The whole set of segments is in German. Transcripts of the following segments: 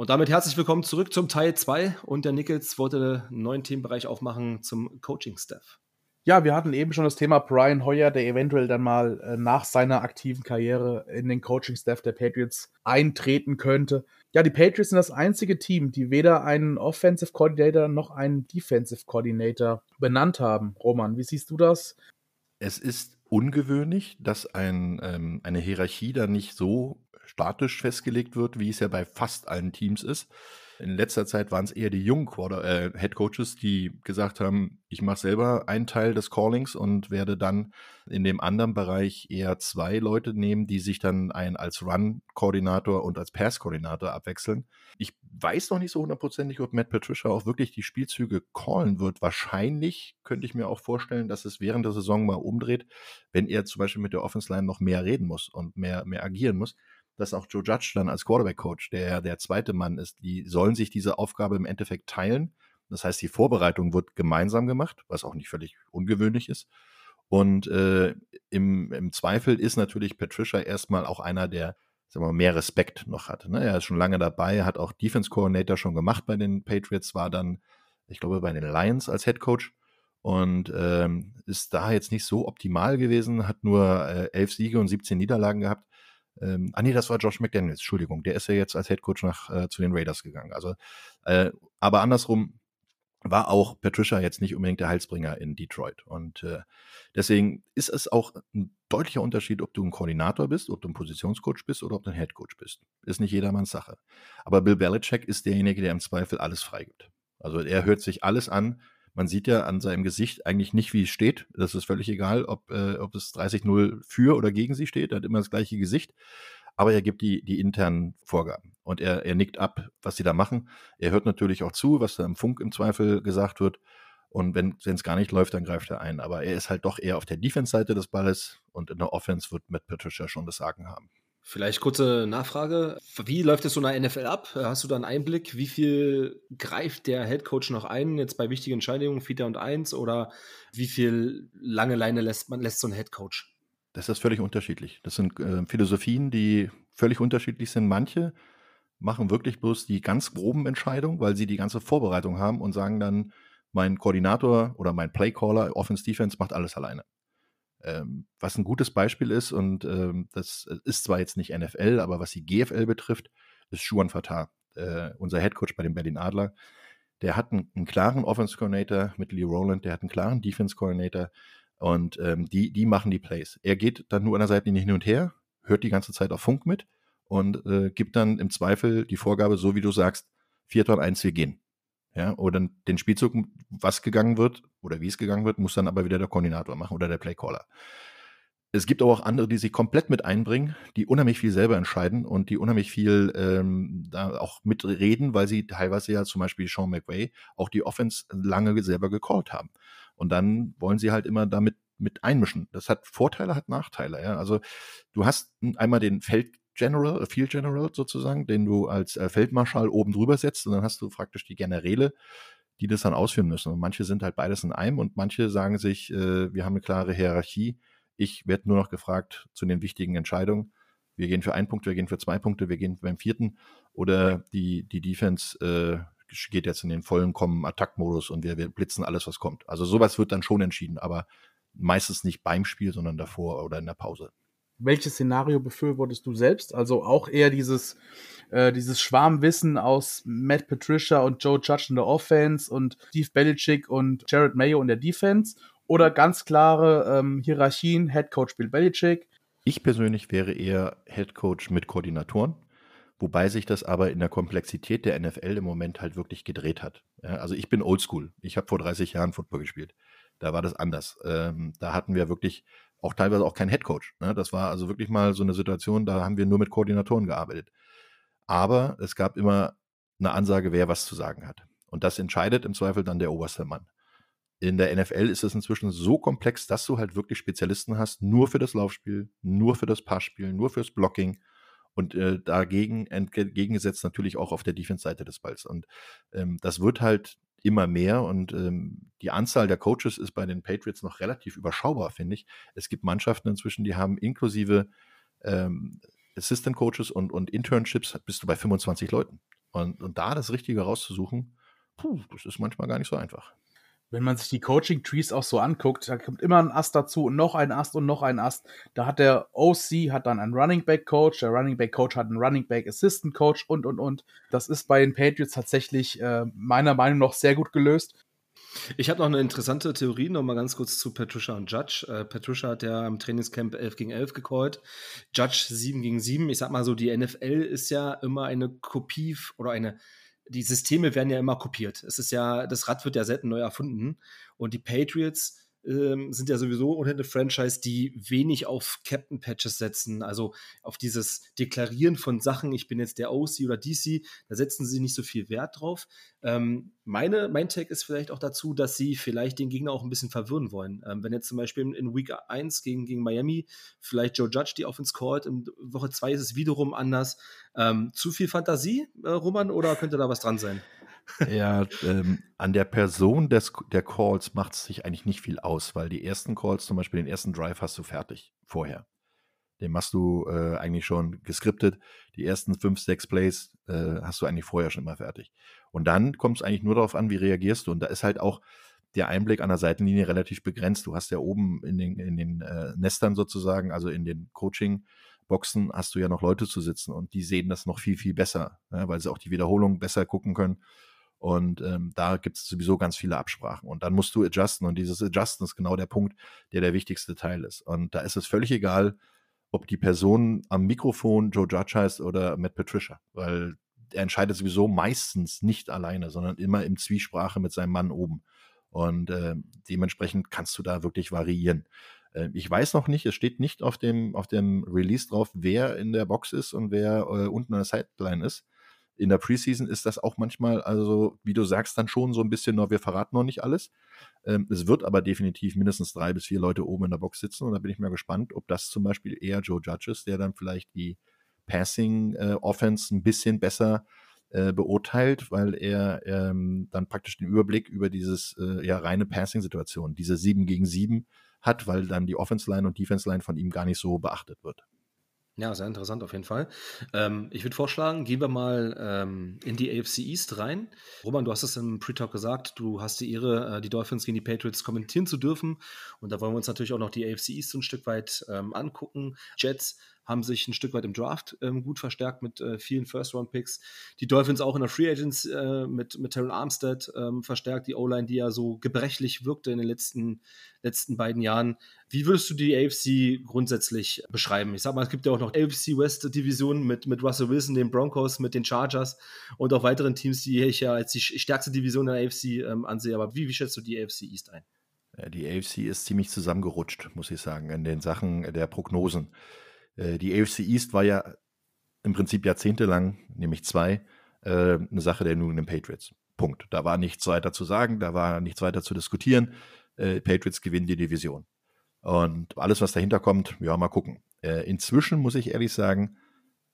Und damit herzlich willkommen zurück zum Teil 2 und der Nichols wollte einen neuen Themenbereich aufmachen zum Coaching-Staff. Ja, wir hatten eben schon das Thema Brian Hoyer, der eventuell dann mal äh, nach seiner aktiven Karriere in den Coaching-Staff der Patriots eintreten könnte. Ja, die Patriots sind das einzige Team, die weder einen Offensive Coordinator noch einen Defensive Coordinator benannt haben. Roman, wie siehst du das? Es ist ungewöhnlich, dass ein, ähm, eine Hierarchie da nicht so statisch festgelegt wird, wie es ja bei fast allen Teams ist. In letzter Zeit waren es eher die jungen Quarter äh, Head Coaches, die gesagt haben, ich mache selber einen Teil des Callings und werde dann in dem anderen Bereich eher zwei Leute nehmen, die sich dann ein als Run-Koordinator und als Pass-Koordinator abwechseln. Ich weiß noch nicht so hundertprozentig, ob Matt Patricia auch wirklich die Spielzüge callen wird. Wahrscheinlich könnte ich mir auch vorstellen, dass es während der Saison mal umdreht, wenn er zum Beispiel mit der Offense Line noch mehr reden muss und mehr, mehr agieren muss dass auch Joe Judge dann als Quarterback-Coach, der der zweite Mann ist, die sollen sich diese Aufgabe im Endeffekt teilen. Das heißt, die Vorbereitung wird gemeinsam gemacht, was auch nicht völlig ungewöhnlich ist. Und äh, im, im Zweifel ist natürlich Patricia erstmal auch einer, der sagen wir mal, mehr Respekt noch hat. Ne? Er ist schon lange dabei, hat auch Defense Coordinator schon gemacht bei den Patriots, war dann, ich glaube, bei den Lions als Head Coach und ähm, ist da jetzt nicht so optimal gewesen, hat nur äh, elf Siege und 17 Niederlagen gehabt. Ähm, ah nee, das war Josh McDaniels, Entschuldigung. Der ist ja jetzt als Headcoach nach äh, zu den Raiders gegangen. Also, äh, aber andersrum war auch Patricia jetzt nicht unbedingt der Heilsbringer in Detroit. Und äh, deswegen ist es auch ein deutlicher Unterschied, ob du ein Koordinator bist, ob du ein Positionscoach bist oder ob du ein Headcoach bist. Ist nicht jedermanns Sache. Aber Bill Belichick ist derjenige, der im Zweifel alles freigibt. Also er hört sich alles an, man sieht ja an seinem Gesicht eigentlich nicht, wie es steht. Das ist völlig egal, ob, äh, ob es 30-0 für oder gegen sie steht. Er hat immer das gleiche Gesicht. Aber er gibt die, die internen Vorgaben. Und er, er nickt ab, was sie da machen. Er hört natürlich auch zu, was da im Funk im Zweifel gesagt wird. Und wenn es gar nicht läuft, dann greift er ein. Aber er ist halt doch eher auf der Defense-Seite des Balles und in der Offense wird Matt Patricia schon das Sagen haben. Vielleicht kurze Nachfrage. Wie läuft es so in der NFL ab? Hast du da einen Einblick? Wie viel greift der Head Coach noch ein, jetzt bei wichtigen Entscheidungen, Vierter und Eins? Oder wie viel lange Leine lässt man lässt so ein Head Coach? Das ist völlig unterschiedlich. Das sind äh, Philosophien, die völlig unterschiedlich sind. Manche machen wirklich bloß die ganz groben Entscheidungen, weil sie die ganze Vorbereitung haben und sagen dann, mein Koordinator oder mein Playcaller, Offense Defense macht alles alleine. Ähm, was ein gutes Beispiel ist, und ähm, das ist zwar jetzt nicht NFL, aber was die GFL betrifft, ist Schuan Fatah, äh, unser Headcoach bei den Berlin Adler. Der hat einen, einen klaren Offense Coordinator mit Lee Rowland, der hat einen klaren Defense Coordinator und ähm, die, die machen die Plays. Er geht dann nur an der Seitenlinie hin und her, hört die ganze Zeit auf Funk mit und äh, gibt dann im Zweifel die Vorgabe, so wie du sagst, Vierter und eins, wir gehen. Ja, oder den Spielzug, was gegangen wird oder wie es gegangen wird, muss dann aber wieder der Koordinator machen oder der Playcaller. Es gibt aber auch andere, die sich komplett mit einbringen, die unheimlich viel selber entscheiden und die unheimlich viel ähm, da auch mitreden, weil sie teilweise ja zum Beispiel Sean McVay auch die Offense lange selber gecallt haben. Und dann wollen sie halt immer damit mit einmischen. Das hat Vorteile, hat Nachteile. Ja? Also du hast einmal den Feld General, Field General sozusagen, den du als äh, Feldmarschall oben drüber setzt und dann hast du praktisch die Generäle, die das dann ausführen müssen. Und manche sind halt beides in einem und manche sagen sich, äh, wir haben eine klare Hierarchie. Ich werde nur noch gefragt zu den wichtigen Entscheidungen. Wir gehen für einen Punkt, wir gehen für zwei Punkte, wir gehen beim vierten oder die, die Defense äh, geht jetzt in den vollen kommen Attack-Modus und wir, wir blitzen alles, was kommt. Also sowas wird dann schon entschieden, aber meistens nicht beim Spiel, sondern davor oder in der Pause welches Szenario befürwortest du selbst? Also auch eher dieses, äh, dieses Schwarmwissen aus Matt Patricia und Joe Judge in der Offense und Steve Belichick und Jared Mayo in der Defense? Oder ganz klare ähm, Hierarchien, Head Coach Bill Belichick? Ich persönlich wäre eher Head Coach mit Koordinatoren, wobei sich das aber in der Komplexität der NFL im Moment halt wirklich gedreht hat. Also ich bin oldschool. Ich habe vor 30 Jahren Football gespielt. Da war das anders. Ähm, da hatten wir wirklich auch teilweise auch kein Headcoach. Ne? Das war also wirklich mal so eine Situation, da haben wir nur mit Koordinatoren gearbeitet. Aber es gab immer eine Ansage, wer was zu sagen hat. Und das entscheidet im Zweifel dann der oberste Mann. In der NFL ist es inzwischen so komplex, dass du halt wirklich Spezialisten hast, nur für das Laufspiel, nur für das Passspiel, nur fürs Blocking und äh, dagegen entgegengesetzt natürlich auch auf der Defense-Seite des Balls. Und ähm, das wird halt immer mehr und ähm, die Anzahl der Coaches ist bei den Patriots noch relativ überschaubar, finde ich. Es gibt Mannschaften inzwischen, die haben inklusive ähm, Assistant Coaches und, und Internships bist du bei 25 Leuten. Und, und da das Richtige rauszusuchen, puh, das ist manchmal gar nicht so einfach wenn man sich die Coaching-Trees auch so anguckt, da kommt immer ein Ast dazu und noch ein Ast und noch ein Ast. Da hat der OC hat dann einen Running Back Coach, der Running Back Coach hat einen Running Back Assistant Coach und und und. Das ist bei den Patriots tatsächlich äh, meiner Meinung nach sehr gut gelöst. Ich habe noch eine interessante Theorie, noch mal ganz kurz zu Patricia und Judge. Äh, Patricia hat ja im Trainingscamp 11 gegen 11 gecallt, Judge 7 gegen 7. Ich sag mal so, die NFL ist ja immer eine Kopie oder eine die Systeme werden ja immer kopiert. Es ist ja, das Rad wird ja selten neu erfunden. Und die Patriots ähm, sind ja sowieso ohnehin eine Franchise, die wenig auf Captain Patches setzen, also auf dieses Deklarieren von Sachen, ich bin jetzt der OC oder DC, da setzen sie nicht so viel Wert drauf. Ähm, meine, mein Tag ist vielleicht auch dazu, dass sie vielleicht den Gegner auch ein bisschen verwirren wollen. Ähm, wenn jetzt zum Beispiel in Week 1 gegen, gegen Miami vielleicht Joe Judge die Offense callt, in Woche 2 ist es wiederum anders. Ähm, zu viel Fantasie, äh, Roman, oder könnte da was dran sein? Ja, ähm, an der Person des, der Calls macht es sich eigentlich nicht viel aus, weil die ersten Calls, zum Beispiel den ersten Drive, hast du fertig vorher. Den machst du äh, eigentlich schon geskriptet. Die ersten fünf, sechs Plays äh, hast du eigentlich vorher schon immer fertig. Und dann kommt es eigentlich nur darauf an, wie reagierst du. Und da ist halt auch der Einblick an der Seitenlinie relativ begrenzt. Du hast ja oben in den, in den äh, Nestern sozusagen, also in den Coaching-Boxen, hast du ja noch Leute zu sitzen und die sehen das noch viel, viel besser, ja, weil sie auch die Wiederholung besser gucken können. Und ähm, da gibt es sowieso ganz viele Absprachen. Und dann musst du adjusten. Und dieses Adjusten ist genau der Punkt, der der wichtigste Teil ist. Und da ist es völlig egal, ob die Person am Mikrofon Joe Judge heißt oder Matt Patricia. Weil er entscheidet sowieso meistens nicht alleine, sondern immer im Zwiesprache mit seinem Mann oben. Und äh, dementsprechend kannst du da wirklich variieren. Äh, ich weiß noch nicht, es steht nicht auf dem, auf dem Release drauf, wer in der Box ist und wer äh, unten an der Sideline ist in der Preseason ist das auch manchmal, also wie du sagst, dann schon so ein bisschen, no, wir verraten noch nicht alles. Ähm, es wird aber definitiv mindestens drei bis vier Leute oben in der Box sitzen und da bin ich mal gespannt, ob das zum Beispiel eher Joe Judge ist, der dann vielleicht die Passing äh, Offense ein bisschen besser äh, beurteilt, weil er ähm, dann praktisch den Überblick über dieses äh, ja reine Passing-Situation, diese 7 gegen 7 hat, weil dann die Offense Line und Defense Line von ihm gar nicht so beachtet wird. Ja, sehr interessant auf jeden Fall. Ähm, ich würde vorschlagen, gehen wir mal ähm, in die AFC East rein. Roman, du hast es im Pre-Talk gesagt, du hast die Ehre, äh, die Dolphins gegen die Patriots kommentieren zu dürfen. Und da wollen wir uns natürlich auch noch die AFC East so ein Stück weit ähm, angucken. Jets haben sich ein Stück weit im Draft ähm, gut verstärkt mit äh, vielen First-Round-Picks. Die Dolphins auch in der Free Agents äh, mit, mit Terrell Armstead ähm, verstärkt, die O-Line, die ja so gebrechlich wirkte in den letzten, letzten beiden Jahren. Wie würdest du die AFC grundsätzlich beschreiben? Ich sag mal, es gibt ja auch noch AFC West Division mit, mit Russell Wilson, den Broncos, mit den Chargers und auch weiteren Teams, die ich ja als die stärkste Division der AFC ähm, ansehe. Aber wie, wie schätzt du die AFC East ein? Die AFC ist ziemlich zusammengerutscht, muss ich sagen, in den Sachen der Prognosen. Äh, die AFC East war ja im Prinzip jahrzehntelang, nämlich zwei, äh, eine Sache der New England Patriots. Punkt. Da war nichts weiter zu sagen, da war nichts weiter zu diskutieren. Äh, Patriots gewinnen die Division. Und alles, was dahinter kommt, ja, mal gucken. inzwischen muss ich ehrlich sagen,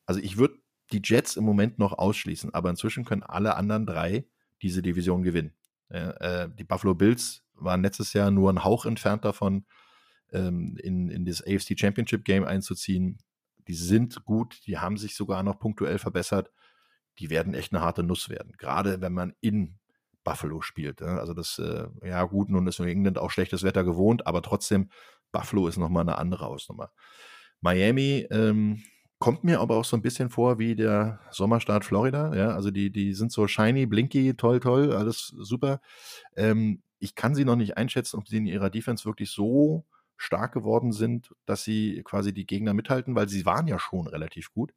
also ich würde die Jets im Moment noch ausschließen, aber inzwischen können alle anderen drei diese Division gewinnen. die Buffalo Bills waren letztes Jahr nur ein Hauch entfernt davon, ähm, in, in das AFC Championship Game einzuziehen. Die sind gut, die haben sich sogar noch punktuell verbessert. Die werden echt eine harte Nuss werden, gerade wenn man in Buffalo spielt. Ne? Also das, äh, ja gut, nun ist New England auch schlechtes Wetter gewohnt, aber trotzdem, Buffalo ist nochmal eine andere Hausnummer. Miami ähm, kommt mir aber auch so ein bisschen vor wie der Sommerstaat Florida. Ja, also die, die sind so shiny, blinky, toll, toll, alles super. Ähm, ich kann sie noch nicht einschätzen, ob sie in ihrer Defense wirklich so stark geworden sind, dass sie quasi die Gegner mithalten, weil sie waren ja schon relativ gut,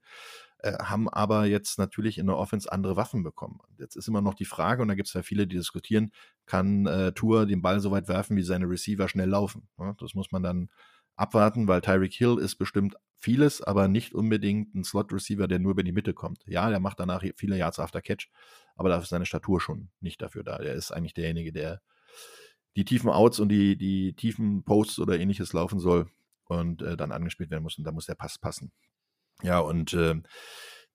äh, haben aber jetzt natürlich in der Offense andere Waffen bekommen. Jetzt ist immer noch die Frage, und da gibt es ja viele, die diskutieren, kann äh, Tour den Ball so weit werfen, wie seine Receiver schnell laufen? Ja, das muss man dann abwarten, weil Tyreek Hill ist bestimmt vieles, aber nicht unbedingt ein Slot-Receiver, der nur über die Mitte kommt. Ja, der macht danach viele Yards after Catch, aber dafür ist seine Statur schon nicht dafür da. Der ist eigentlich derjenige, der die tiefen Outs und die, die tiefen Posts oder ähnliches laufen soll und äh, dann angespielt werden muss. Und da muss der Pass passen. Ja, und äh,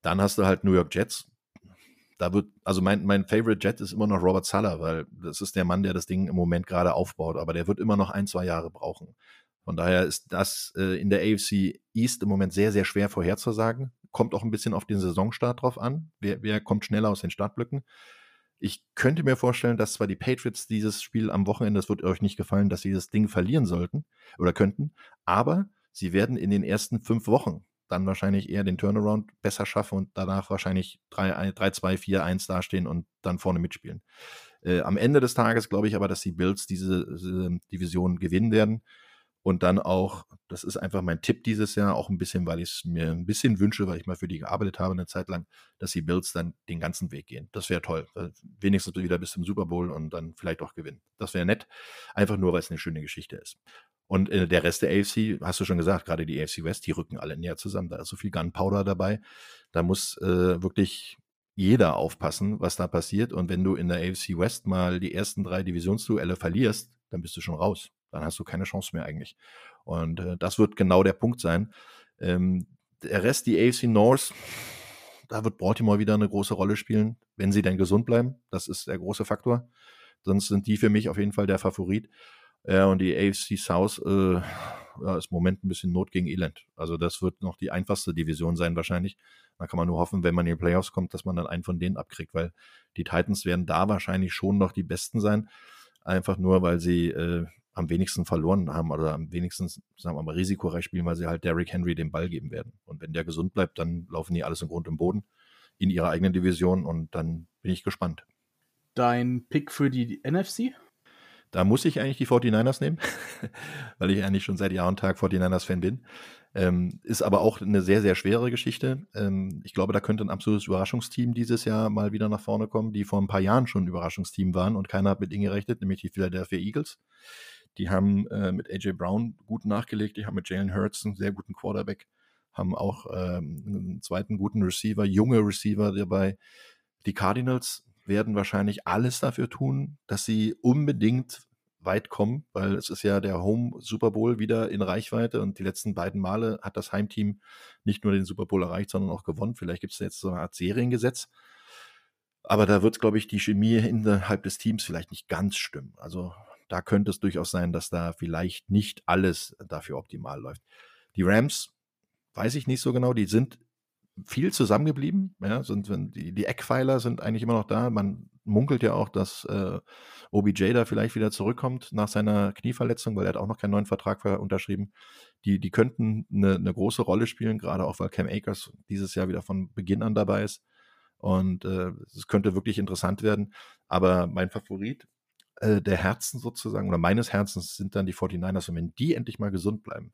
dann hast du halt New York Jets. Da wird, also mein, mein Favorite Jet ist immer noch Robert Sala, weil das ist der Mann, der das Ding im Moment gerade aufbaut, aber der wird immer noch ein, zwei Jahre brauchen. Von daher ist das äh, in der AFC East im Moment sehr, sehr schwer vorherzusagen. kommt auch ein bisschen auf den Saisonstart drauf an. Wer, wer kommt schneller aus den Startblöcken? Ich könnte mir vorstellen, dass zwar die Patriots dieses Spiel am Wochenende, das wird euch nicht gefallen, dass sie das Ding verlieren sollten oder könnten, aber sie werden in den ersten fünf Wochen dann wahrscheinlich eher den Turnaround besser schaffen und danach wahrscheinlich 3-2-4-1 dastehen und dann vorne mitspielen. Äh, am Ende des Tages glaube ich aber, dass die Bills diese, diese Division gewinnen werden und dann auch, das ist einfach mein Tipp dieses Jahr, auch ein bisschen, weil ich es mir ein bisschen wünsche, weil ich mal für die gearbeitet habe eine Zeit lang, dass die Bills dann den ganzen Weg gehen. Das wäre toll. Wenigstens wieder bis zum Super Bowl und dann vielleicht auch gewinnen. Das wäre nett. Einfach nur, weil es eine schöne Geschichte ist. Und äh, der Rest der AFC, hast du schon gesagt, gerade die AFC West, die rücken alle näher zusammen. Da ist so viel Gunpowder dabei. Da muss äh, wirklich jeder aufpassen, was da passiert. Und wenn du in der AFC West mal die ersten drei Divisionsduelle verlierst, dann bist du schon raus dann hast du keine Chance mehr eigentlich. Und äh, das wird genau der Punkt sein. Ähm, der Rest, die AFC North, da wird Baltimore wieder eine große Rolle spielen, wenn sie denn gesund bleiben. Das ist der große Faktor. Sonst sind die für mich auf jeden Fall der Favorit. Ja, und die AFC South äh, ja, ist im Moment ein bisschen Not gegen Elend. Also das wird noch die einfachste Division sein wahrscheinlich. Da kann man nur hoffen, wenn man in die Playoffs kommt, dass man dann einen von denen abkriegt, weil die Titans werden da wahrscheinlich schon noch die Besten sein. Einfach nur, weil sie äh, am wenigsten verloren haben oder am wenigsten, sagen wir mal, risikoreich spielen, weil sie halt Derrick Henry den Ball geben werden. Und wenn der gesund bleibt, dann laufen die alles im Grund im Boden in ihrer eigenen Division und dann bin ich gespannt. Dein Pick für die NFC? Da muss ich eigentlich die 49ers nehmen, weil ich eigentlich schon seit Jahr und Tag 49ers-Fan bin. Ähm, ist aber auch eine sehr, sehr schwere Geschichte. Ähm, ich glaube, da könnte ein absolutes Überraschungsteam dieses Jahr mal wieder nach vorne kommen, die vor ein paar Jahren schon ein Überraschungsteam waren und keiner hat mit ihnen gerechnet, nämlich die Philadelphia Eagles. Die haben äh, mit AJ Brown gut nachgelegt, die haben mit Jalen Hurts einen sehr guten Quarterback, haben auch ähm, einen zweiten guten Receiver, junge Receiver dabei. Die Cardinals werden wahrscheinlich alles dafür tun, dass sie unbedingt weit kommen, weil es ist ja der Home Super Bowl wieder in Reichweite und die letzten beiden Male hat das Heimteam nicht nur den Super Bowl erreicht, sondern auch gewonnen. Vielleicht gibt es jetzt so eine Art Seriengesetz. Aber da wird, glaube ich, die Chemie innerhalb des Teams vielleicht nicht ganz stimmen. Also da könnte es durchaus sein, dass da vielleicht nicht alles dafür optimal läuft. Die Rams, weiß ich nicht so genau, die sind viel zusammengeblieben. Ja, sind, die, die Eckpfeiler sind eigentlich immer noch da. Man munkelt ja auch, dass äh, OBJ da vielleicht wieder zurückkommt nach seiner Knieverletzung, weil er hat auch noch keinen neuen Vertrag unterschrieben. Die, die könnten eine, eine große Rolle spielen, gerade auch weil Cam Akers dieses Jahr wieder von Beginn an dabei ist. Und äh, es könnte wirklich interessant werden. Aber mein Favorit äh, der Herzen sozusagen oder meines Herzens sind dann die 49ers. Und wenn die endlich mal gesund bleiben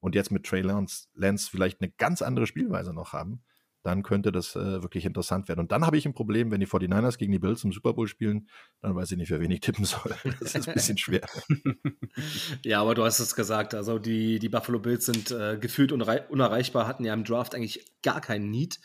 und jetzt mit Trey Lance, Lance vielleicht eine ganz andere Spielweise noch haben, dann könnte das äh, wirklich interessant werden. Und dann habe ich ein Problem, wenn die 49ers gegen die Bills im Super Bowl spielen, dann weiß ich nicht, für wen ich tippen soll. Das ist ein bisschen schwer. ja, aber du hast es gesagt. Also die, die Buffalo Bills sind äh, gefühlt unerreichbar, hatten ja im Draft eigentlich gar keinen Need.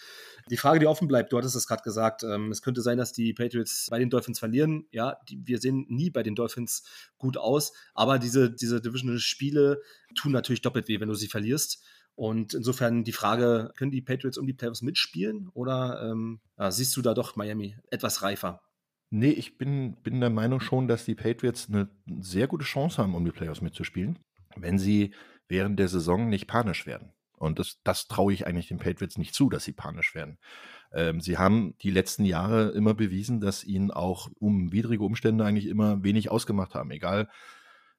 Die Frage, die offen bleibt, du hattest es gerade gesagt, ähm, es könnte sein, dass die Patriots bei den Dolphins verlieren. Ja, die, wir sehen nie bei den Dolphins gut aus, aber diese, diese Divisional-Spiele tun natürlich doppelt weh, wenn du sie verlierst. Und insofern die Frage, können die Patriots um die Playoffs mitspielen oder ähm, ja, siehst du da doch Miami etwas reifer? Nee, ich bin, bin der Meinung schon, dass die Patriots eine sehr gute Chance haben, um die Playoffs mitzuspielen, wenn sie während der Saison nicht panisch werden. Und das, das traue ich eigentlich den Patriots nicht zu, dass sie panisch werden. Ähm, sie haben die letzten Jahre immer bewiesen, dass ihnen auch um widrige Umstände eigentlich immer wenig ausgemacht haben. Egal,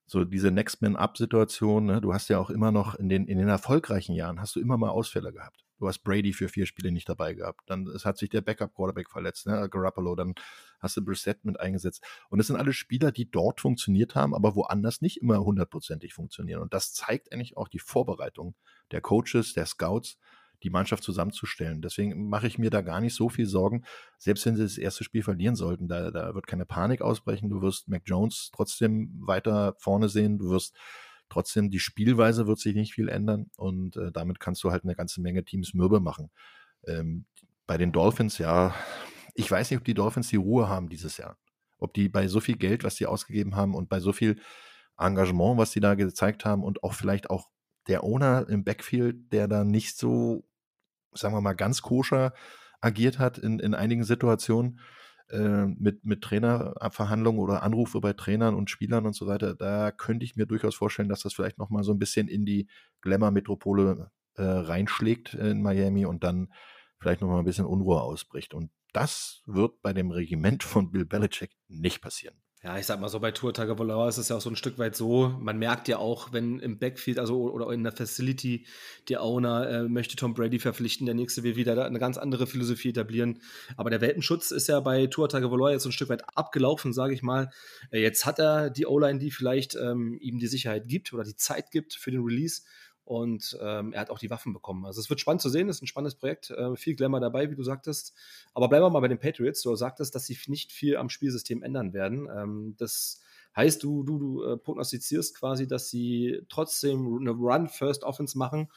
so diese Next Man Up Situation, ne? du hast ja auch immer noch in den, in den erfolgreichen Jahren hast du immer mal Ausfälle gehabt. Du hast Brady für vier Spiele nicht dabei gehabt. Dann es hat sich der Backup Quarterback verletzt, ne? Garoppolo, dann hast du Brissett mit eingesetzt. Und es sind alle Spieler, die dort funktioniert haben, aber woanders nicht immer hundertprozentig funktionieren. Und das zeigt eigentlich auch die Vorbereitung der Coaches, der Scouts, die Mannschaft zusammenzustellen. Deswegen mache ich mir da gar nicht so viel Sorgen. Selbst wenn sie das erste Spiel verlieren sollten, da, da wird keine Panik ausbrechen. Du wirst Mac Jones trotzdem weiter vorne sehen. Du wirst trotzdem, die Spielweise wird sich nicht viel ändern und äh, damit kannst du halt eine ganze Menge Teams mürbe machen. Ähm, bei den Dolphins, ja, ich weiß nicht, ob die Dolphins die Ruhe haben dieses Jahr. Ob die bei so viel Geld, was sie ausgegeben haben und bei so viel Engagement, was sie da gezeigt haben und auch vielleicht auch der Owner im Backfield, der da nicht so sagen wir mal, ganz koscher agiert hat in, in einigen Situationen äh, mit, mit Trainerverhandlungen oder Anrufe bei Trainern und Spielern und so weiter, da könnte ich mir durchaus vorstellen, dass das vielleicht nochmal so ein bisschen in die Glamour-Metropole äh, reinschlägt in Miami und dann vielleicht noch mal ein bisschen Unruhe ausbricht. Und das wird bei dem Regiment von Bill Belichick nicht passieren. Ja, ich sag mal so, bei Tour Tagovailoa ist es ja auch so ein Stück weit so, man merkt ja auch, wenn im Backfield, also oder in der Facility, der Owner äh, möchte Tom Brady verpflichten, der nächste will wieder eine ganz andere Philosophie etablieren. Aber der Welpenschutz ist ja bei Tour Tagovailoa jetzt so ein Stück weit abgelaufen, sage ich mal. Äh, jetzt hat er die O-Line, die vielleicht ähm, ihm die Sicherheit gibt oder die Zeit gibt für den Release und ähm, er hat auch die Waffen bekommen. Also es wird spannend zu sehen, es ist ein spannendes Projekt, äh, viel Glamour dabei, wie du sagtest. Aber bleiben wir mal bei den Patriots. Du sagtest, dass sie nicht viel am Spielsystem ändern werden. Ähm, das heißt, du, du, du äh, prognostizierst quasi, dass sie trotzdem eine Run-First-Offense machen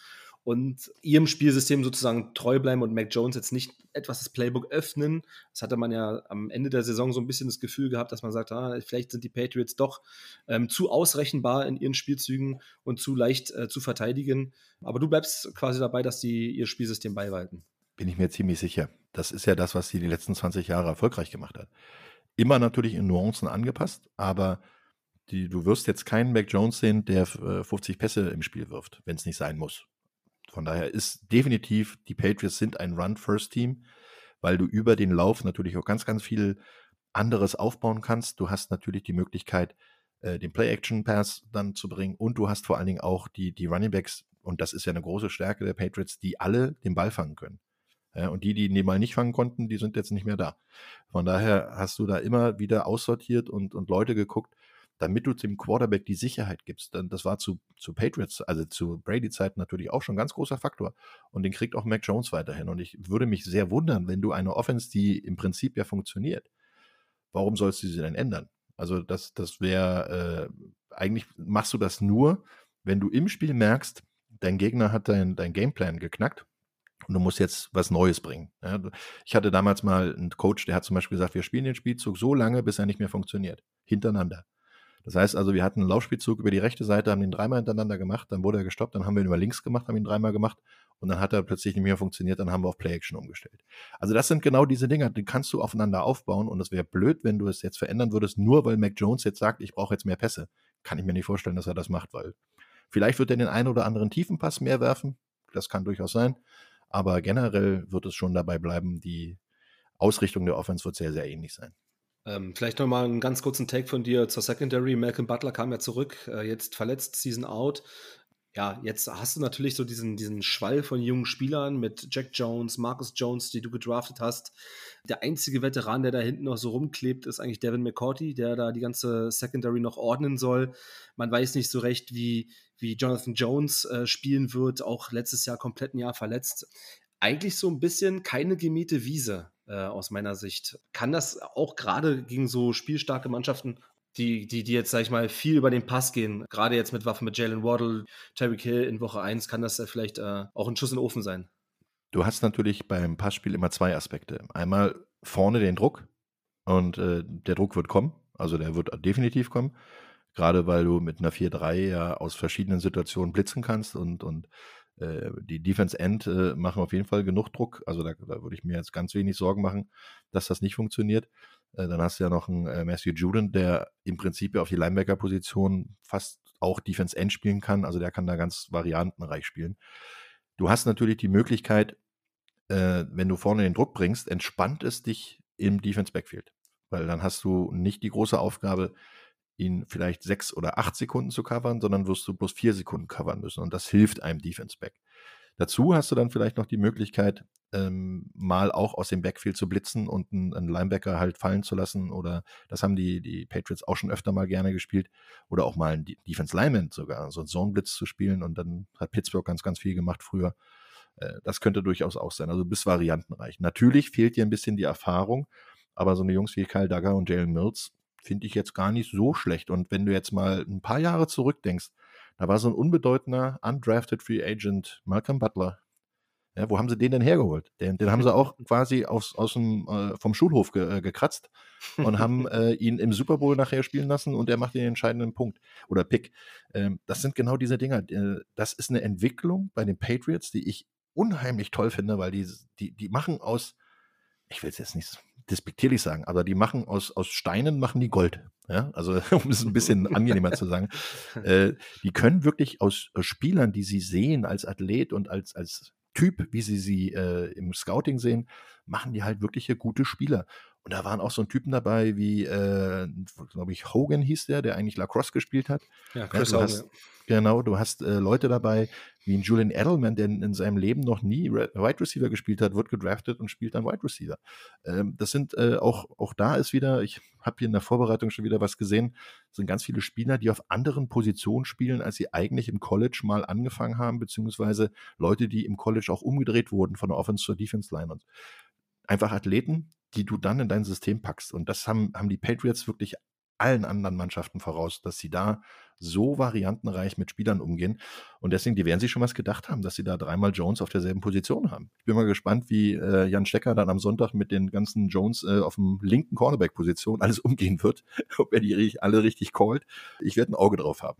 und ihrem Spielsystem sozusagen treu bleiben und Mac Jones jetzt nicht etwas das Playbook öffnen. Das hatte man ja am Ende der Saison so ein bisschen das Gefühl gehabt, dass man sagt, ah, vielleicht sind die Patriots doch ähm, zu ausrechenbar in ihren Spielzügen und zu leicht äh, zu verteidigen. Aber du bleibst quasi dabei, dass sie ihr Spielsystem beibehalten. Bin ich mir ziemlich sicher. Das ist ja das, was sie die letzten 20 Jahre erfolgreich gemacht hat. Immer natürlich in Nuancen angepasst, aber die, du wirst jetzt keinen Mac Jones sehen, der 50 äh, Pässe im Spiel wirft, wenn es nicht sein muss. Von daher ist definitiv, die Patriots sind ein Run-First-Team, weil du über den Lauf natürlich auch ganz, ganz viel anderes aufbauen kannst. Du hast natürlich die Möglichkeit, äh, den Play-Action-Pass dann zu bringen und du hast vor allen Dingen auch die, die Running Backs, und das ist ja eine große Stärke der Patriots, die alle den Ball fangen können. Und die, die den Ball nicht fangen konnten, die sind jetzt nicht mehr da. Von daher hast du da immer wieder aussortiert und, und Leute geguckt, damit du dem Quarterback die Sicherheit gibst. Dann, das war zu, zu Patriots, also zu Brady-Zeiten natürlich auch schon ein ganz großer Faktor. Und den kriegt auch Mac Jones weiterhin. Und ich würde mich sehr wundern, wenn du eine Offense, die im Prinzip ja funktioniert, warum sollst du sie denn ändern? Also das, das wäre, äh, eigentlich machst du das nur, wenn du im Spiel merkst, dein Gegner hat dein, dein Gameplan geknackt und du musst jetzt was Neues bringen. Ja, ich hatte damals mal einen Coach, der hat zum Beispiel gesagt, wir spielen den Spielzug so lange, bis er nicht mehr funktioniert. Hintereinander. Das heißt also, wir hatten einen Laufspielzug über die rechte Seite, haben den dreimal hintereinander gemacht, dann wurde er gestoppt, dann haben wir ihn über links gemacht, haben ihn dreimal gemacht und dann hat er plötzlich nicht mehr funktioniert, dann haben wir auf Play-Action umgestellt. Also das sind genau diese Dinge, die kannst du aufeinander aufbauen und es wäre blöd, wenn du es jetzt verändern würdest, nur weil Mac Jones jetzt sagt, ich brauche jetzt mehr Pässe. Kann ich mir nicht vorstellen, dass er das macht, weil vielleicht wird er den einen oder anderen Tiefenpass mehr werfen, das kann durchaus sein, aber generell wird es schon dabei bleiben, die Ausrichtung der Offense wird sehr, sehr ähnlich sein. Ähm, vielleicht nochmal einen ganz kurzen Take von dir zur Secondary. Malcolm Butler kam ja zurück, äh, jetzt verletzt, Season out. Ja, jetzt hast du natürlich so diesen, diesen Schwall von jungen Spielern mit Jack Jones, Marcus Jones, die du gedraftet hast. Der einzige Veteran, der da hinten noch so rumklebt, ist eigentlich Devin McCourty, der da die ganze Secondary noch ordnen soll. Man weiß nicht so recht, wie, wie Jonathan Jones äh, spielen wird, auch letztes Jahr komplett ein Jahr verletzt. Eigentlich so ein bisschen keine gemähte Wiese äh, aus meiner Sicht. Kann das auch gerade gegen so spielstarke Mannschaften die, die, die jetzt, sag ich mal, viel über den Pass gehen, gerade jetzt mit Waffen mit Jalen Waddle, Terry Hill in Woche 1, kann das vielleicht äh, auch ein Schuss in den Ofen sein. Du hast natürlich beim Passspiel immer zwei Aspekte. Einmal vorne den Druck und äh, der Druck wird kommen, also der wird definitiv kommen, gerade weil du mit einer 4-3 ja aus verschiedenen Situationen blitzen kannst und, und äh, die Defense End äh, machen auf jeden Fall genug Druck. Also da, da würde ich mir jetzt ganz wenig Sorgen machen, dass das nicht funktioniert. Äh, dann hast du ja noch einen äh, Matthew Juden, der im Prinzip auf die Linebacker-Position fast auch Defense End spielen kann. Also der kann da ganz variantenreich spielen. Du hast natürlich die Möglichkeit, äh, wenn du vorne den Druck bringst, entspannt es dich im Defense Backfield. Weil dann hast du nicht die große Aufgabe, ihn vielleicht sechs oder acht Sekunden zu covern, sondern wirst du bloß vier Sekunden covern müssen. Und das hilft einem Defense Back. Dazu hast du dann vielleicht noch die Möglichkeit, ähm, mal auch aus dem Backfield zu blitzen und einen, einen, Linebacker halt fallen zu lassen. Oder das haben die, die Patriots auch schon öfter mal gerne gespielt. Oder auch mal einen Defense Lineman sogar, so einen Zone-Blitz zu spielen. Und dann hat Pittsburgh ganz, ganz viel gemacht früher. Äh, das könnte durchaus auch sein. Also bis variantenreich. Natürlich fehlt dir ein bisschen die Erfahrung. Aber so eine Jungs wie Kyle Duggar und Jalen Mills, finde ich jetzt gar nicht so schlecht. Und wenn du jetzt mal ein paar Jahre zurückdenkst, da war so ein unbedeutender, undrafted Free Agent, Malcolm Butler. Ja, wo haben sie den denn hergeholt? Den, den haben sie auch quasi aus, aus dem, äh, vom Schulhof ge, äh, gekratzt und haben äh, ihn im Super Bowl nachher spielen lassen und er macht den entscheidenden Punkt oder Pick. Ähm, das sind genau diese Dinger. Äh, das ist eine Entwicklung bei den Patriots, die ich unheimlich toll finde, weil die, die, die machen aus, ich will es jetzt nicht despektierlich sagen, aber die machen aus, aus Steinen machen die Gold. ja, also um es ein bisschen angenehmer zu sagen, äh, die können wirklich aus, Spielern, die sie sehen als Athlet und als, als Typ, wie sie sie äh, im Scouting sehen, machen die halt wirkliche gute Spieler. Und da waren auch so ein Typen dabei wie, äh, glaube ich, Hogan hieß der, der eigentlich Lacrosse gespielt hat. Ja, Chris ja, hast, Genau, du hast äh, Leute dabei wie ein Julian Edelman, der in, seinem Leben noch nie Wide Receiver gespielt hat, wird gedraftet und spielt dann Wide Receiver. Ähm, das sind äh, auch, auch da ist wieder, ich habe hier in der Vorbereitung schon wieder was gesehen, sind ganz viele Spieler, die auf anderen Positionen spielen, als sie eigentlich im College mal angefangen haben, beziehungsweise Leute, die im College auch umgedreht wurden von der Offense zur Defense Line. Und einfach Athleten, die du dann in dein System packst. Und das haben, haben die Patriots wirklich allen anderen Mannschaften voraus, dass sie da so variantenreich mit Spielern umgehen. Und deswegen, die werden sich schon was gedacht haben, dass sie da dreimal Jones auf derselben Position haben. Ich bin mal gespannt, wie äh, Jan Stecker dann am Sonntag mit den ganzen Jones äh, auf dem linken Cornerback-Position alles umgehen wird, ob er die alle richtig callt. Ich werde ein Auge drauf haben.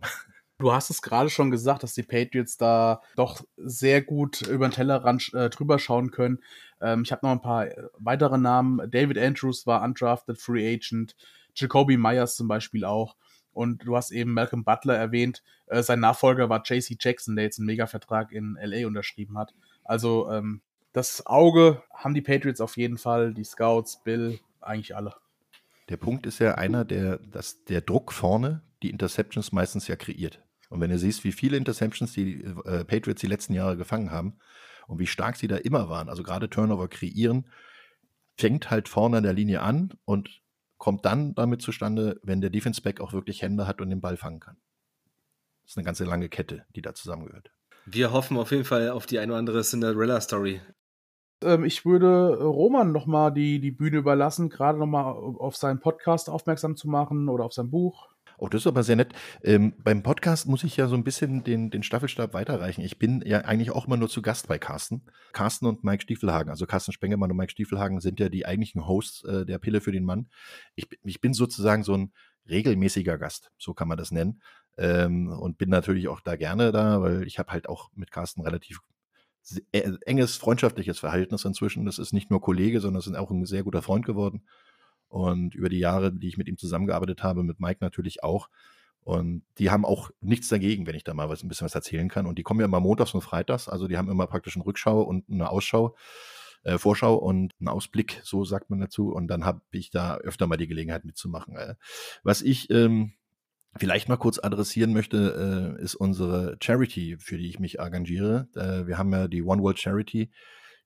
Du hast es gerade schon gesagt, dass die Patriots da doch sehr gut über den Tellerrand äh, drüber schauen können. Ähm, ich habe noch ein paar äh, weitere Namen. David Andrews war undrafted Free Agent. Jacoby Myers zum Beispiel auch. Und du hast eben Malcolm Butler erwähnt. Äh, sein Nachfolger war JC Jackson, der jetzt einen Mega-Vertrag in LA unterschrieben hat. Also ähm, das Auge haben die Patriots auf jeden Fall, die Scouts, Bill, eigentlich alle. Der Punkt ist ja einer, der, dass der Druck vorne die Interceptions meistens ja kreiert. Und wenn du siehst, wie viele Interceptions die äh, Patriots die letzten Jahre gefangen haben und wie stark sie da immer waren, also gerade Turnover kreieren, fängt halt vorne an der Linie an und kommt dann damit zustande, wenn der Defense Back auch wirklich Hände hat und den Ball fangen kann. Das ist eine ganze lange Kette, die da zusammengehört. Wir hoffen auf jeden Fall auf die eine oder andere Cinderella-Story. Ähm, ich würde Roman nochmal die, die Bühne überlassen, gerade nochmal auf seinen Podcast aufmerksam zu machen oder auf sein Buch. Oh, das ist aber sehr nett. Ähm, beim Podcast muss ich ja so ein bisschen den, den Staffelstab weiterreichen. Ich bin ja eigentlich auch immer nur zu Gast bei Carsten. Carsten und Mike Stiefelhagen, also Carsten Spengemann und Mike Stiefelhagen sind ja die eigentlichen Hosts äh, der Pille für den Mann. Ich, ich bin sozusagen so ein regelmäßiger Gast, so kann man das nennen. Ähm, und bin natürlich auch da gerne da, weil ich habe halt auch mit Carsten relativ äh, enges freundschaftliches Verhältnis inzwischen. Das ist nicht nur Kollege, sondern ist auch ein sehr guter Freund geworden. Und über die Jahre, die ich mit ihm zusammengearbeitet habe, mit Mike natürlich auch. Und die haben auch nichts dagegen, wenn ich da mal was, ein bisschen was erzählen kann. Und die kommen ja immer montags und freitags. Also die haben immer praktisch eine Rückschau und eine Ausschau, äh, Vorschau und einen Ausblick, so sagt man dazu. Und dann habe ich da öfter mal die Gelegenheit mitzumachen. Äh, was ich ähm, vielleicht mal kurz adressieren möchte, äh, ist unsere Charity, für die ich mich engagiere. Äh, wir haben ja die One World Charity,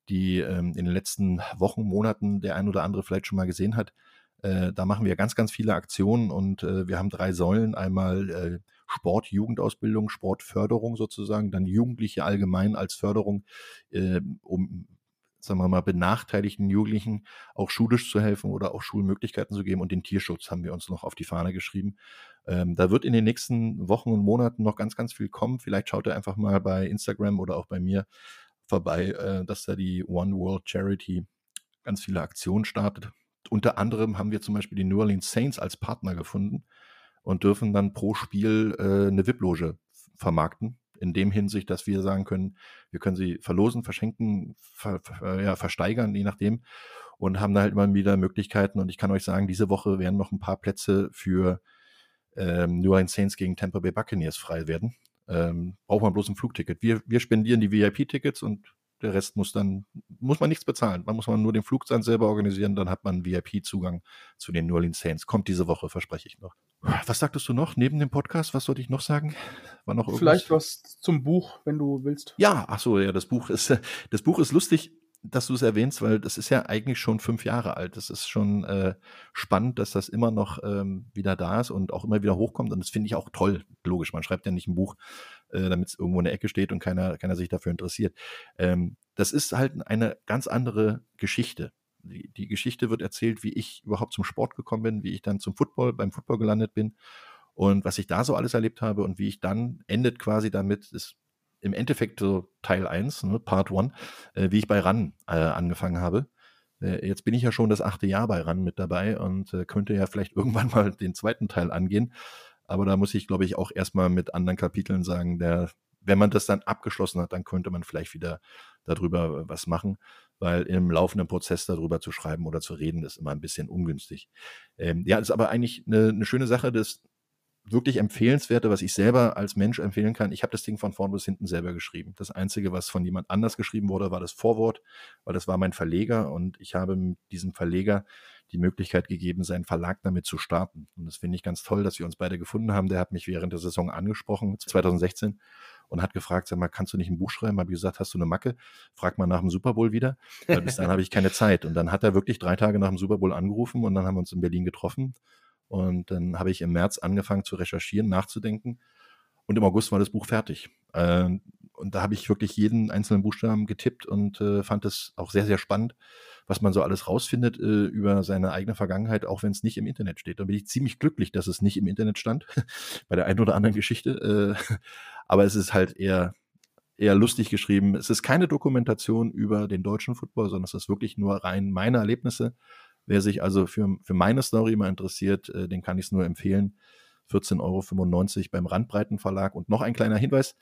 die ähm, in den letzten Wochen, Monaten der ein oder andere vielleicht schon mal gesehen hat. Äh, da machen wir ganz, ganz viele Aktionen und äh, wir haben drei Säulen. Einmal äh, Sport, Jugendausbildung, Sportförderung sozusagen, dann Jugendliche allgemein als Förderung, äh, um sagen wir mal, benachteiligten Jugendlichen auch schulisch zu helfen oder auch Schulmöglichkeiten zu geben. Und den Tierschutz haben wir uns noch auf die Fahne geschrieben. Ähm, da wird in den nächsten Wochen und Monaten noch ganz, ganz viel kommen. Vielleicht schaut ihr einfach mal bei Instagram oder auch bei mir vorbei, äh, dass da die One World Charity ganz viele Aktionen startet. Unter anderem haben wir zum Beispiel die New Orleans Saints als Partner gefunden und dürfen dann pro Spiel äh, eine VIP-Loge vermarkten. In dem Hinsicht, dass wir sagen können, wir können sie verlosen, verschenken, ver, ver, ja, versteigern, je nachdem. Und haben da halt immer wieder Möglichkeiten. Und ich kann euch sagen, diese Woche werden noch ein paar Plätze für ähm, New Orleans Saints gegen Tampa Bay Buccaneers frei werden. Ähm, braucht man bloß ein Flugticket. Wir, wir spendieren die VIP-Tickets und der Rest muss dann, muss man nichts bezahlen. Man muss man nur den Flug dann selber organisieren, dann hat man VIP-Zugang zu den New Orleans Saints. Kommt diese Woche, verspreche ich noch. Was sagtest du noch neben dem Podcast? Was sollte ich noch sagen? War noch Vielleicht was zum Buch, wenn du willst. Ja, ach so, ja, das Buch ist, das Buch ist lustig dass du es erwähnst, weil das ist ja eigentlich schon fünf Jahre alt. Das ist schon äh, spannend, dass das immer noch ähm, wieder da ist und auch immer wieder hochkommt. Und das finde ich auch toll. Logisch, man schreibt ja nicht ein Buch, äh, damit es irgendwo in der Ecke steht und keiner, keiner sich dafür interessiert. Ähm, das ist halt eine ganz andere Geschichte. Die, die Geschichte wird erzählt, wie ich überhaupt zum Sport gekommen bin, wie ich dann zum Football, beim Football gelandet bin und was ich da so alles erlebt habe und wie ich dann endet quasi damit, ist im Endeffekt so Teil 1, ne, Part 1, äh, wie ich bei RAN äh, angefangen habe. Äh, jetzt bin ich ja schon das achte Jahr bei RAN mit dabei und äh, könnte ja vielleicht irgendwann mal den zweiten Teil angehen. Aber da muss ich, glaube ich, auch erstmal mit anderen Kapiteln sagen, der, wenn man das dann abgeschlossen hat, dann könnte man vielleicht wieder darüber was machen, weil im laufenden Prozess darüber zu schreiben oder zu reden, ist immer ein bisschen ungünstig. Ähm, ja, ist aber eigentlich eine, eine schöne Sache, das wirklich empfehlenswerte, was ich selber als Mensch empfehlen kann. Ich habe das Ding von vorn bis hinten selber geschrieben. Das Einzige, was von jemand anders geschrieben wurde, war das Vorwort, weil das war mein Verleger und ich habe diesem Verleger die Möglichkeit gegeben, seinen Verlag damit zu starten. Und das finde ich ganz toll, dass wir uns beide gefunden haben. Der hat mich während der Saison angesprochen, 2016, und hat gefragt, sag mal, kannst du nicht ein Buch schreiben? Habe ich gesagt, hast du eine Macke? Frag mal nach dem Super Bowl wieder, weil bis dann habe ich keine Zeit. Und dann hat er wirklich drei Tage nach dem Super Bowl angerufen und dann haben wir uns in Berlin getroffen. Und dann habe ich im März angefangen zu recherchieren, nachzudenken. Und im August war das Buch fertig. Ähm, und da habe ich wirklich jeden einzelnen Buchstaben getippt und äh, fand es auch sehr, sehr spannend, was man so alles rausfindet äh, über seine eigene Vergangenheit, auch wenn es nicht im Internet steht. Da bin ich ziemlich glücklich, dass es nicht im Internet stand, bei der einen oder anderen Geschichte. Äh, aber es ist halt eher, eher lustig geschrieben. Es ist keine Dokumentation über den deutschen Football, sondern es ist wirklich nur rein meine Erlebnisse. Wer sich also für, für meine Story mal interessiert, äh, den kann ich es nur empfehlen. 14,95 Euro beim Randbreitenverlag. Und noch ein kleiner Hinweis,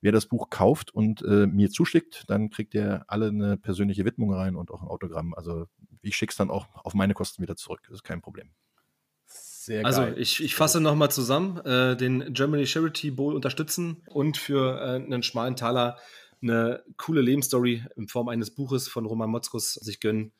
wer das Buch kauft und äh, mir zuschickt, dann kriegt ihr alle eine persönliche Widmung rein und auch ein Autogramm. Also ich schicke es dann auch auf meine Kosten wieder zurück. Das ist kein Problem. Sehr also geil. ich, ich fasse nochmal zusammen, äh, den Germany Charity Bowl unterstützen und für äh, einen schmalen Taler eine coole Lebensstory in Form eines Buches von Roman Motzkus sich gönnen.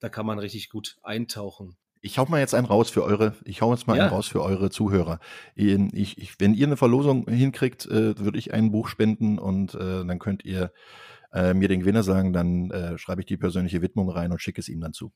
Da kann man richtig gut eintauchen. Ich hau mal jetzt einen raus für eure, ich hau jetzt mal ja. einen raus für eure Zuhörer. Ich, ich, wenn ihr eine Verlosung hinkriegt, äh, würde ich ein Buch spenden und äh, dann könnt ihr äh, mir den Gewinner sagen, dann äh, schreibe ich die persönliche Widmung rein und schicke es ihm dann zu.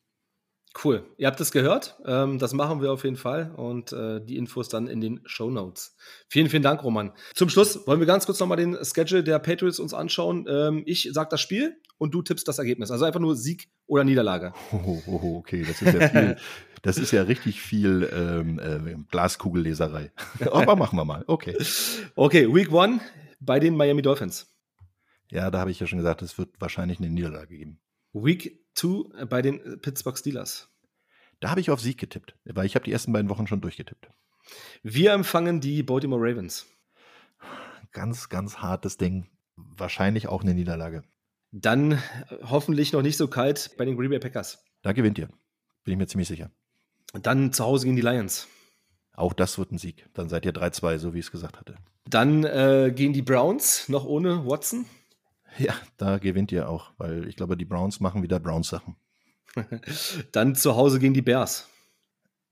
Cool. Ihr habt es gehört. Ähm, das machen wir auf jeden Fall und äh, die Infos dann in den Show Notes. Vielen, vielen Dank, Roman. Zum Schluss wollen wir ganz kurz nochmal den Schedule der Patriots uns anschauen. Ähm, ich sage das Spiel und du tippst das Ergebnis. Also einfach nur Sieg oder Niederlage. Oh, oh, oh okay, das ist ja viel. das ist ja richtig viel ähm, äh, Glaskugelleserei. Aber machen wir mal. Okay. Okay, Week One bei den Miami Dolphins. Ja, da habe ich ja schon gesagt, es wird wahrscheinlich eine Niederlage geben. Week 2 bei den Pittsburgh Steelers. Da habe ich auf Sieg getippt, weil ich habe die ersten beiden Wochen schon durchgetippt. Wir empfangen die Baltimore Ravens. Ganz, ganz hartes Ding. Wahrscheinlich auch eine Niederlage. Dann hoffentlich noch nicht so kalt bei den Green Bay Packers. Da gewinnt ihr. Bin ich mir ziemlich sicher. Dann zu Hause gegen die Lions. Auch das wird ein Sieg. Dann seid ihr 3-2, so wie ich es gesagt hatte. Dann äh, gegen die Browns, noch ohne Watson. Ja, da gewinnt ihr auch, weil ich glaube, die Browns machen wieder Browns-Sachen. Dann zu Hause gegen die Bears.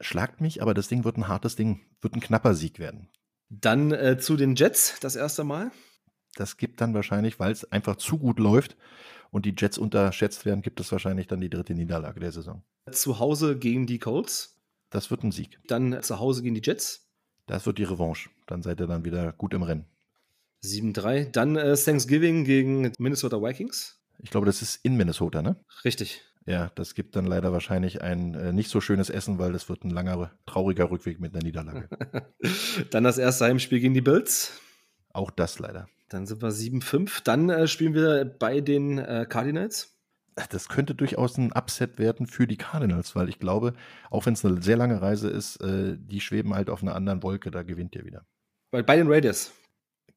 Schlagt mich, aber das Ding wird ein hartes Ding, wird ein knapper Sieg werden. Dann äh, zu den Jets das erste Mal. Das gibt dann wahrscheinlich, weil es einfach zu gut läuft und die Jets unterschätzt werden, gibt es wahrscheinlich dann die dritte Niederlage der Saison. Zu Hause gegen die Colts. Das wird ein Sieg. Dann zu Hause gegen die Jets. Das wird die Revanche. Dann seid ihr dann wieder gut im Rennen. 7-3. Dann äh, Thanksgiving gegen Minnesota Vikings. Ich glaube, das ist in Minnesota, ne? Richtig. Ja, das gibt dann leider wahrscheinlich ein äh, nicht so schönes Essen, weil das wird ein langer, trauriger Rückweg mit einer Niederlage. dann das erste Heimspiel gegen die Bills. Auch das leider. Dann sind wir 7-5. Dann äh, spielen wir bei den äh, Cardinals. Das könnte durchaus ein Upset werden für die Cardinals, weil ich glaube, auch wenn es eine sehr lange Reise ist, äh, die schweben halt auf einer anderen Wolke, da gewinnt ihr wieder. Bei, bei den Raiders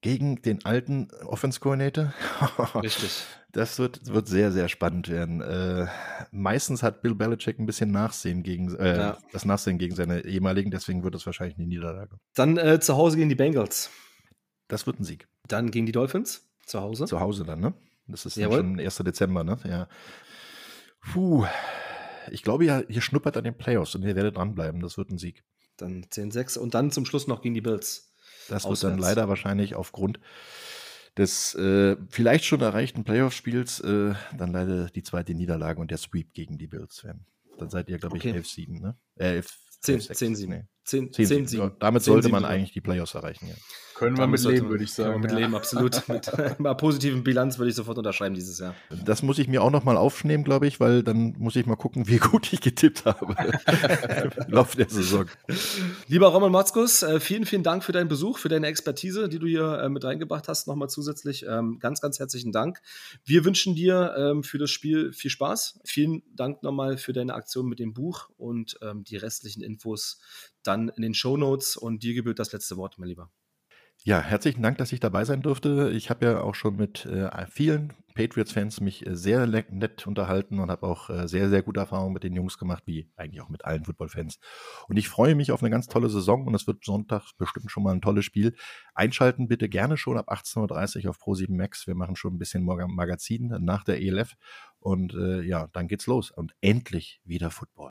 gegen den alten Offense Coordinator. Richtig. Das wird, wird sehr, sehr spannend werden. Äh, meistens hat Bill Belichick ein bisschen Nachsehen gegen, äh, ja. das Nachsehen gegen seine ehemaligen, deswegen wird es wahrscheinlich eine Niederlage. Dann äh, zu Hause gegen die Bengals. Das wird ein Sieg. Dann gegen die Dolphins. Zu Hause. Zu Hause dann, ne? Das ist schon 1. Dezember, ne? Ja. Puh. Ich glaube, ihr, ihr schnuppert an den Playoffs und ihr werdet dranbleiben. Das wird ein Sieg. Dann 10-6 und dann zum Schluss noch gegen die Bills. Das Auswärts. wird dann leider wahrscheinlich aufgrund des äh, vielleicht schon erreichten Playoff-Spiels äh, dann leider die zweite Niederlage und der Sweep gegen die Bills werden. Dann seid ihr, glaube ich, okay. 11-7, ne? Äh, 11, 10, 10, 7. Nee. 10, 10, 10 7. Damit 10, sollte 7, man eigentlich die Playoffs erreichen, ja. Können wir mit leben, würde ich sagen. Mit ja. leben, absolut. mit einer positiven Bilanz würde ich sofort unterschreiben dieses Jahr. Das muss ich mir auch noch mal aufnehmen, glaube ich, weil dann muss ich mal gucken, wie gut ich getippt habe im Laufe der Saison. Lieber Roman Matzkus, äh, vielen, vielen Dank für deinen Besuch, für deine Expertise, die du hier äh, mit reingebracht hast, nochmal zusätzlich. Ähm, ganz, ganz herzlichen Dank. Wir wünschen dir ähm, für das Spiel viel Spaß. Vielen Dank nochmal für deine Aktion mit dem Buch und ähm, die restlichen Infos dann in den Show Notes und dir gebührt das letzte Wort, mein Lieber. Ja, herzlichen Dank, dass ich dabei sein durfte. Ich habe ja auch schon mit äh, vielen Patriots-Fans mich äh, sehr nett unterhalten und habe auch äh, sehr, sehr gute Erfahrungen mit den Jungs gemacht, wie eigentlich auch mit allen Football-Fans. Und ich freue mich auf eine ganz tolle Saison und es wird Sonntag bestimmt schon mal ein tolles Spiel. Einschalten bitte gerne schon ab 18.30 Uhr auf Pro7 Max. Wir machen schon ein bisschen Magazin nach der ELF und äh, ja, dann geht's los und endlich wieder Football.